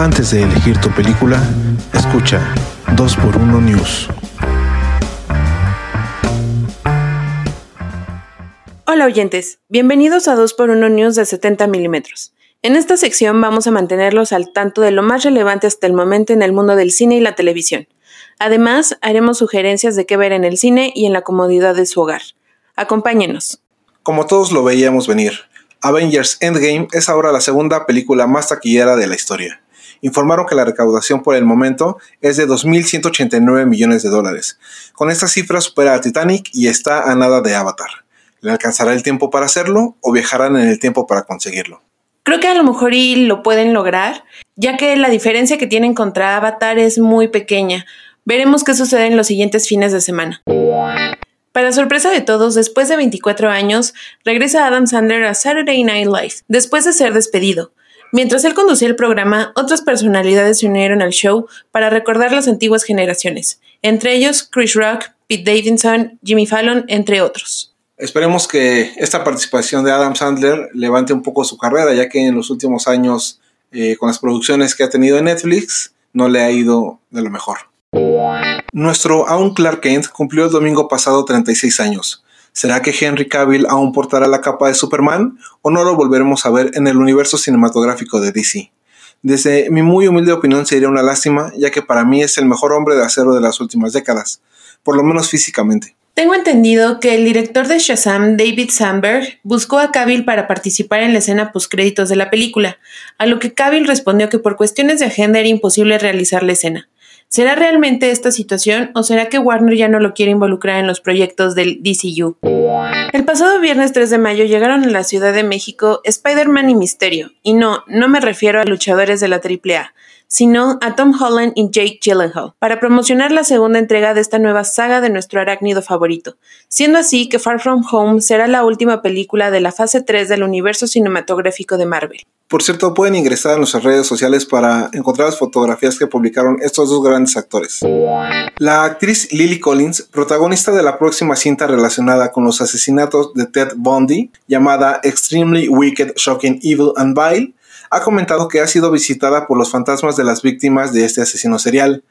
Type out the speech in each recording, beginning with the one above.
Antes de elegir tu película, escucha 2x1 News. Hola oyentes, bienvenidos a 2x1 News de 70 milímetros. En esta sección vamos a mantenerlos al tanto de lo más relevante hasta el momento en el mundo del cine y la televisión. Además, haremos sugerencias de qué ver en el cine y en la comodidad de su hogar. Acompáñenos. Como todos lo veíamos venir, Avengers Endgame es ahora la segunda película más taquillera de la historia. Informaron que la recaudación por el momento es de 2.189 millones de dólares. Con esta cifra supera a Titanic y está a nada de Avatar. ¿Le alcanzará el tiempo para hacerlo o viajarán en el tiempo para conseguirlo? Creo que a lo mejor y lo pueden lograr, ya que la diferencia que tienen contra Avatar es muy pequeña. Veremos qué sucede en los siguientes fines de semana. Para sorpresa de todos, después de 24 años, regresa Adam Sandler a Saturday Night Live, después de ser despedido. Mientras él conducía el programa, otras personalidades se unieron al show para recordar las antiguas generaciones, entre ellos Chris Rock, Pete Davidson, Jimmy Fallon, entre otros. Esperemos que esta participación de Adam Sandler levante un poco su carrera, ya que en los últimos años, eh, con las producciones que ha tenido en Netflix, no le ha ido de lo mejor. Nuestro aún Clark Kent cumplió el domingo pasado 36 años. ¿Será que Henry Cavill aún portará la capa de Superman o no lo volveremos a ver en el universo cinematográfico de DC? Desde mi muy humilde opinión sería una lástima, ya que para mí es el mejor hombre de acero de las últimas décadas, por lo menos físicamente. Tengo entendido que el director de Shazam, David Sandberg, buscó a Cavill para participar en la escena postcréditos de la película, a lo que Cavill respondió que por cuestiones de agenda era imposible realizar la escena. ¿Será realmente esta situación o será que Warner ya no lo quiere involucrar en los proyectos del DCU? El pasado viernes 3 de mayo llegaron a la Ciudad de México Spider-Man y Misterio, y no, no me refiero a luchadores de la AAA, sino a Tom Holland y Jake Gyllenhaal, para promocionar la segunda entrega de esta nueva saga de nuestro arácnido favorito, siendo así que Far From Home será la última película de la fase 3 del universo cinematográfico de Marvel. Por cierto, pueden ingresar a nuestras redes sociales para encontrar las fotografías que publicaron estos dos grandes actores. La actriz Lily Collins, protagonista de la próxima cinta relacionada con los asesinatos de Ted Bundy, llamada Extremely Wicked, Shocking, Evil and Vile, ha comentado que ha sido visitada por los fantasmas de las víctimas de este asesino serial.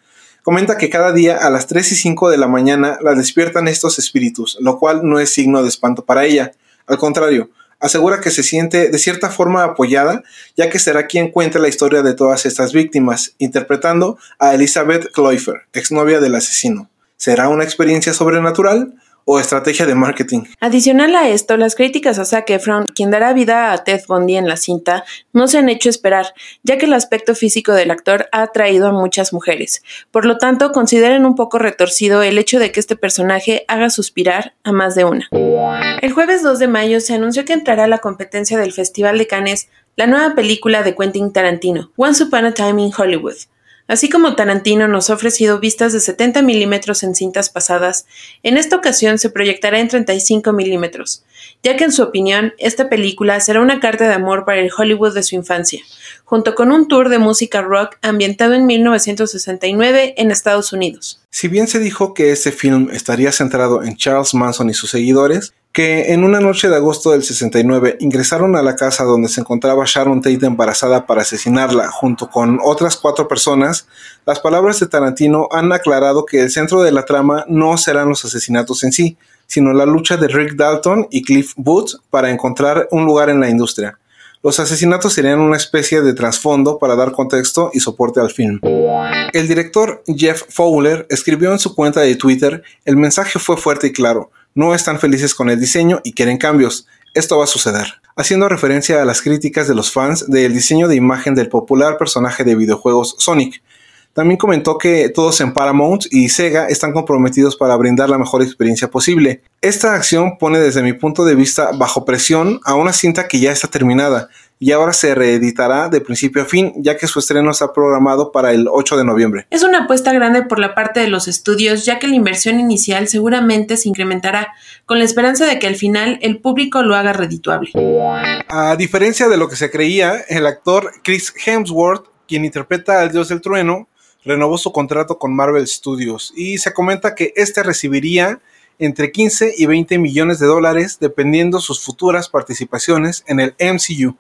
Comenta que cada día a las 3 y 5 de la mañana la despiertan estos espíritus, lo cual no es signo de espanto para ella. Al contrario, asegura que se siente de cierta forma apoyada, ya que será quien cuente la historia de todas estas víctimas, interpretando a Elizabeth Cloifer, exnovia del asesino. ¿Será una experiencia sobrenatural? O estrategia de marketing. Adicional a esto, las críticas a Zac Efron, quien dará vida a Ted Bundy en la cinta, no se han hecho esperar, ya que el aspecto físico del actor ha atraído a muchas mujeres. Por lo tanto, consideren un poco retorcido el hecho de que este personaje haga suspirar a más de una. El jueves 2 de mayo se anunció que entrará a la competencia del Festival de Cannes la nueva película de Quentin Tarantino, Once Upon a Time in Hollywood. Así como Tarantino nos ha ofrecido vistas de 70 milímetros en cintas pasadas, en esta ocasión se proyectará en 35 milímetros, ya que en su opinión esta película será una carta de amor para el Hollywood de su infancia, junto con un tour de música rock ambientado en 1969 en Estados Unidos. Si bien se dijo que este film estaría centrado en Charles Manson y sus seguidores, que en una noche de agosto del 69 ingresaron a la casa donde se encontraba Sharon Tate embarazada para asesinarla junto con otras cuatro personas, las palabras de Tarantino han aclarado que el centro de la trama no serán los asesinatos en sí, sino la lucha de Rick Dalton y Cliff Booth para encontrar un lugar en la industria. Los asesinatos serían una especie de trasfondo para dar contexto y soporte al film. El director Jeff Fowler escribió en su cuenta de Twitter, el mensaje fue fuerte y claro, no están felices con el diseño y quieren cambios. Esto va a suceder. Haciendo referencia a las críticas de los fans del diseño de imagen del popular personaje de videojuegos Sonic. También comentó que todos en Paramount y Sega están comprometidos para brindar la mejor experiencia posible. Esta acción pone desde mi punto de vista bajo presión a una cinta que ya está terminada, y ahora se reeditará de principio a fin, ya que su estreno está programado para el 8 de noviembre. Es una apuesta grande por la parte de los estudios, ya que la inversión inicial seguramente se incrementará, con la esperanza de que al final el público lo haga redituable. A diferencia de lo que se creía, el actor Chris Hemsworth, quien interpreta al dios del trueno, renovó su contrato con Marvel Studios y se comenta que este recibiría entre 15 y 20 millones de dólares dependiendo sus futuras participaciones en el MCU.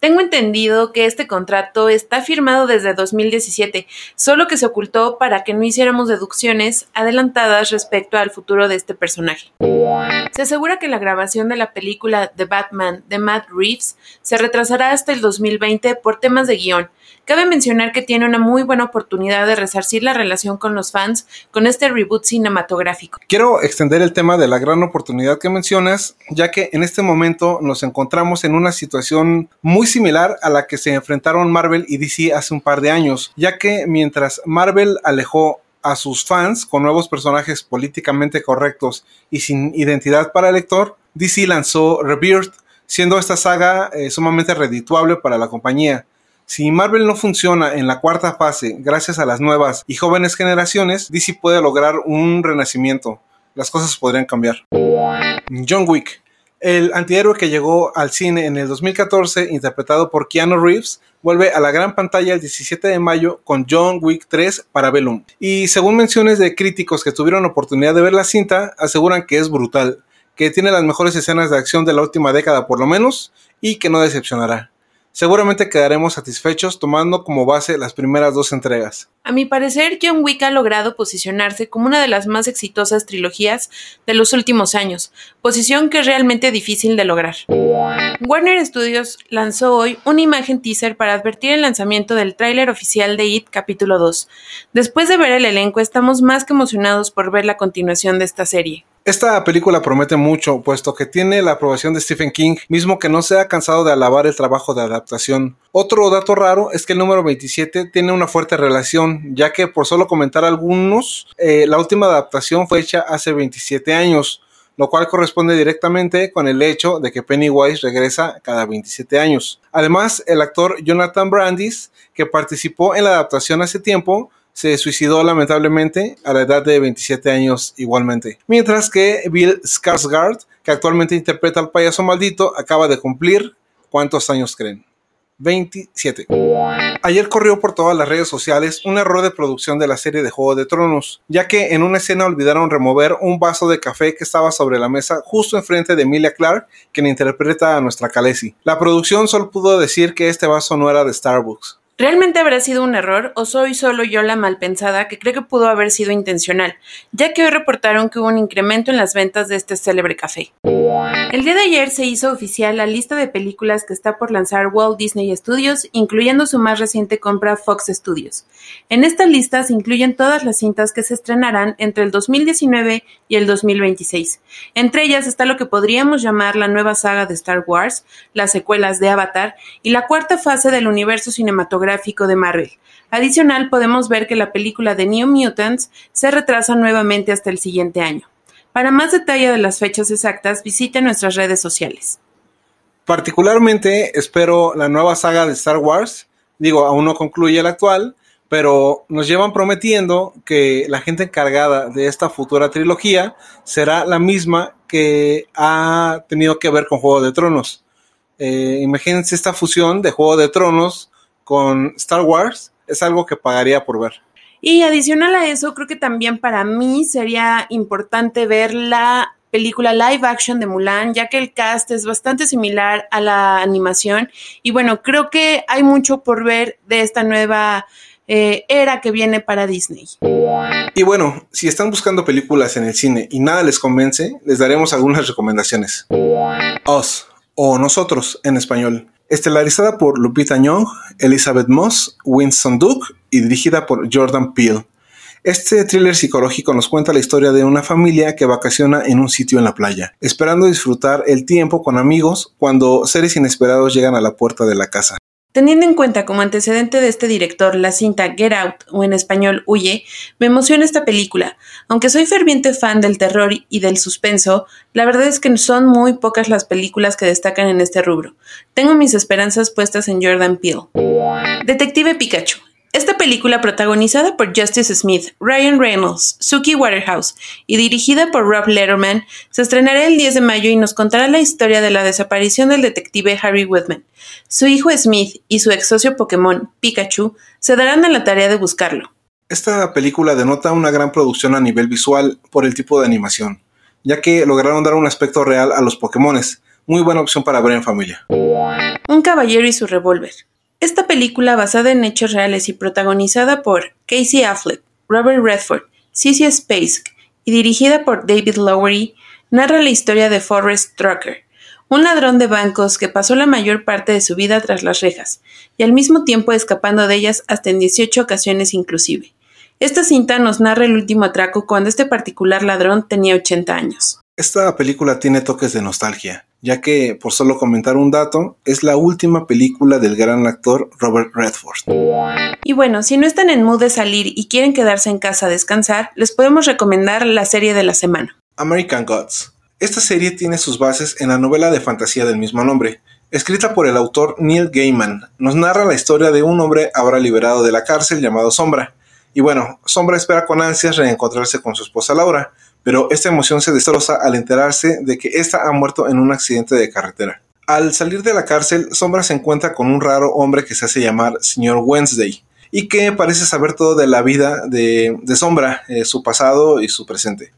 Tengo entendido que este contrato está firmado desde 2017, solo que se ocultó para que no hiciéramos deducciones adelantadas respecto al futuro de este personaje. Se asegura que la grabación de la película The Batman de Matt Reeves se retrasará hasta el 2020 por temas de guion, Cabe mencionar que tiene una muy buena oportunidad de resarcir la relación con los fans con este reboot cinematográfico. Quiero extender el tema de la gran oportunidad que mencionas, ya que en este momento nos encontramos en una situación muy similar a la que se enfrentaron Marvel y DC hace un par de años, ya que mientras Marvel alejó a sus fans con nuevos personajes políticamente correctos y sin identidad para el lector, DC lanzó Rebirth, siendo esta saga eh, sumamente redituable para la compañía. Si Marvel no funciona en la cuarta fase gracias a las nuevas y jóvenes generaciones, DC puede lograr un renacimiento. Las cosas podrían cambiar. John Wick. El antihéroe que llegó al cine en el 2014, interpretado por Keanu Reeves, vuelve a la gran pantalla el 17 de mayo con John Wick 3 para Bellum. Y según menciones de críticos que tuvieron oportunidad de ver la cinta, aseguran que es brutal, que tiene las mejores escenas de acción de la última década por lo menos, y que no decepcionará seguramente quedaremos satisfechos tomando como base las primeras dos entregas. A mi parecer, John Wick ha logrado posicionarse como una de las más exitosas trilogías de los últimos años, posición que es realmente difícil de lograr. Warner Studios lanzó hoy una imagen teaser para advertir el lanzamiento del tráiler oficial de It capítulo 2. Después de ver el elenco, estamos más que emocionados por ver la continuación de esta serie. Esta película promete mucho, puesto que tiene la aprobación de Stephen King, mismo que no se ha cansado de alabar el trabajo de adaptación. Otro dato raro es que el número 27 tiene una fuerte relación, ya que por solo comentar algunos, eh, la última adaptación fue hecha hace 27 años, lo cual corresponde directamente con el hecho de que Pennywise regresa cada 27 años. Además, el actor Jonathan Brandis, que participó en la adaptación hace tiempo, se suicidó lamentablemente a la edad de 27 años igualmente. Mientras que Bill Skarsgård, que actualmente interpreta al payaso maldito, acaba de cumplir ¿cuántos años creen? 27. Ayer corrió por todas las redes sociales un error de producción de la serie de Juego de Tronos, ya que en una escena olvidaron remover un vaso de café que estaba sobre la mesa justo enfrente de Emilia Clark, quien interpreta a nuestra Khaleesi. La producción solo pudo decir que este vaso no era de Starbucks. ¿Realmente habrá sido un error o soy solo yo la malpensada que cree que pudo haber sido intencional, ya que hoy reportaron que hubo un incremento en las ventas de este célebre café? El día de ayer se hizo oficial la lista de películas que está por lanzar Walt Disney Studios, incluyendo su más reciente compra Fox Studios. En esta lista se incluyen todas las cintas que se estrenarán entre el 2019 y el 2026. Entre ellas está lo que podríamos llamar la nueva saga de Star Wars, las secuelas de Avatar y la cuarta fase del universo cinematográfico de Marvel. Adicional, podemos ver que la película de New Mutants se retrasa nuevamente hasta el siguiente año. Para más detalle de las fechas exactas, visite nuestras redes sociales. Particularmente espero la nueva saga de Star Wars. Digo, aún no concluye la actual, pero nos llevan prometiendo que la gente encargada de esta futura trilogía será la misma que ha tenido que ver con Juego de Tronos. Eh, imagínense esta fusión de Juego de Tronos con Star Wars, es algo que pagaría por ver. Y adicional a eso, creo que también para mí sería importante ver la película live action de Mulan, ya que el cast es bastante similar a la animación. Y bueno, creo que hay mucho por ver de esta nueva eh, era que viene para Disney. Y bueno, si están buscando películas en el cine y nada les convence, les daremos algunas recomendaciones. Us o Nosotros en español estelarizada por Lupita Nyong'o, Elizabeth Moss, Winston Duke y dirigida por Jordan Peele. Este thriller psicológico nos cuenta la historia de una familia que vacaciona en un sitio en la playa, esperando disfrutar el tiempo con amigos cuando seres inesperados llegan a la puerta de la casa. Teniendo en cuenta como antecedente de este director la cinta Get Out o en español Huye, me emociona esta película. Aunque soy ferviente fan del terror y del suspenso, la verdad es que son muy pocas las películas que destacan en este rubro. Tengo mis esperanzas puestas en Jordan Peele. Detective Pikachu. Esta película, protagonizada por Justice Smith, Ryan Reynolds, Suki Waterhouse y dirigida por Rob Letterman, se estrenará el 10 de mayo y nos contará la historia de la desaparición del detective Harry Whitman. Su hijo Smith y su ex socio Pokémon, Pikachu, se darán a la tarea de buscarlo. Esta película denota una gran producción a nivel visual por el tipo de animación, ya que lograron dar un aspecto real a los Pokémones, muy buena opción para ver en familia. Un caballero y su revólver. Esta película, basada en hechos reales y protagonizada por Casey Affleck, Robert Redford, Cissy Spacek y dirigida por David Lowery, narra la historia de Forrest Drucker, un ladrón de bancos que pasó la mayor parte de su vida tras las rejas, y al mismo tiempo escapando de ellas hasta en 18 ocasiones inclusive. Esta cinta nos narra el último atraco cuando este particular ladrón tenía 80 años. Esta película tiene toques de nostalgia, ya que, por solo comentar un dato, es la última película del gran actor Robert Redford. Y bueno, si no están en mood de salir y quieren quedarse en casa a descansar, les podemos recomendar la serie de la semana. American Gods. Esta serie tiene sus bases en la novela de fantasía del mismo nombre, escrita por el autor Neil Gaiman. Nos narra la historia de un hombre ahora liberado de la cárcel llamado Sombra. Y bueno, Sombra espera con ansias reencontrarse con su esposa Laura, pero esta emoción se destroza al enterarse de que ésta ha muerto en un accidente de carretera. Al salir de la cárcel, Sombra se encuentra con un raro hombre que se hace llamar Señor Wednesday y que parece saber todo de la vida de, Sombra, eh, su pasado y su presente.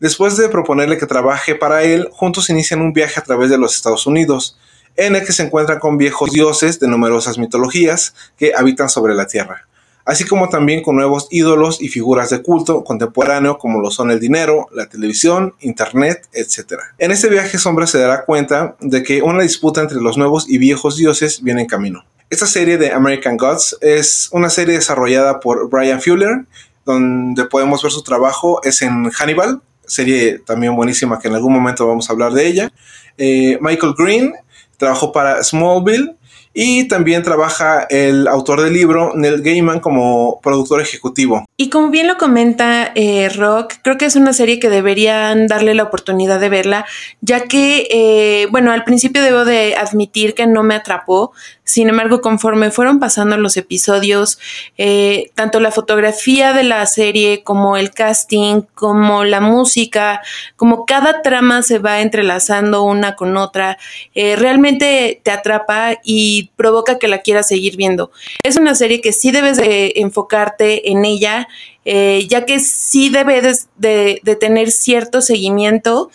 Después de proponerle que trabaje para él, juntos inician un viaje a través de los Estados Unidos, en el que se encuentran con viejos dioses de numerosas mitologías que habitan sobre la Tierra, así como también con nuevos ídolos y figuras de culto contemporáneo como lo son el dinero, la televisión, internet, etc. En este viaje Sombra se dará cuenta de que una disputa entre los nuevos y viejos dioses viene en camino. Esta serie de American Gods es una serie desarrollada por Brian Fuller, donde podemos ver su trabajo es en Hannibal, serie también buenísima que en algún momento vamos a hablar de ella. Eh, Michael Green trabajó para Smallville y también trabaja el autor del libro, Neil Gaiman, como productor ejecutivo. Y como bien lo comenta eh, Rock, creo que es una serie que deberían darle la oportunidad de verla, ya que, eh, bueno, al principio debo de admitir que no me atrapó, sin embargo, conforme fueron pasando los episodios, eh, tanto la fotografía de la serie como el casting, como la música, como cada trama se va entrelazando una con otra, realmente te atrapa y provoca que la quieras seguir viendo. Es una serie que sí debes de enfocarte en ella, eh, ya que sí debes de, tener cierto seguimiento.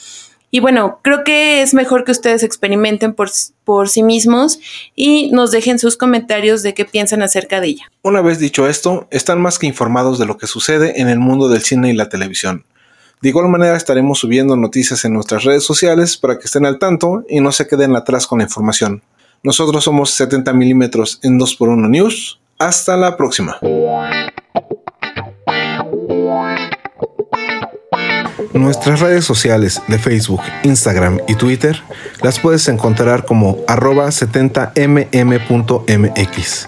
Y bueno, creo que es mejor que ustedes experimenten por, por, sí mismos y nos dejen sus comentarios de qué piensan acerca de ella. Una vez dicho esto, están más que informados de lo que sucede en el mundo del cine y la televisión. De igual manera estaremos subiendo noticias en nuestras redes sociales para que estén al tanto y no se queden atrás con la información. Nosotros somos 70 milímetros en 2x1 News. Hasta la próxima. Nuestras redes sociales de Facebook, Instagram y Twitter las puedes encontrar como arroba 70mm.mx.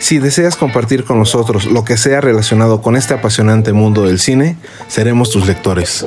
Si deseas compartir con nosotros lo que sea relacionado con este apasionante mundo del cine, seremos tus lectores.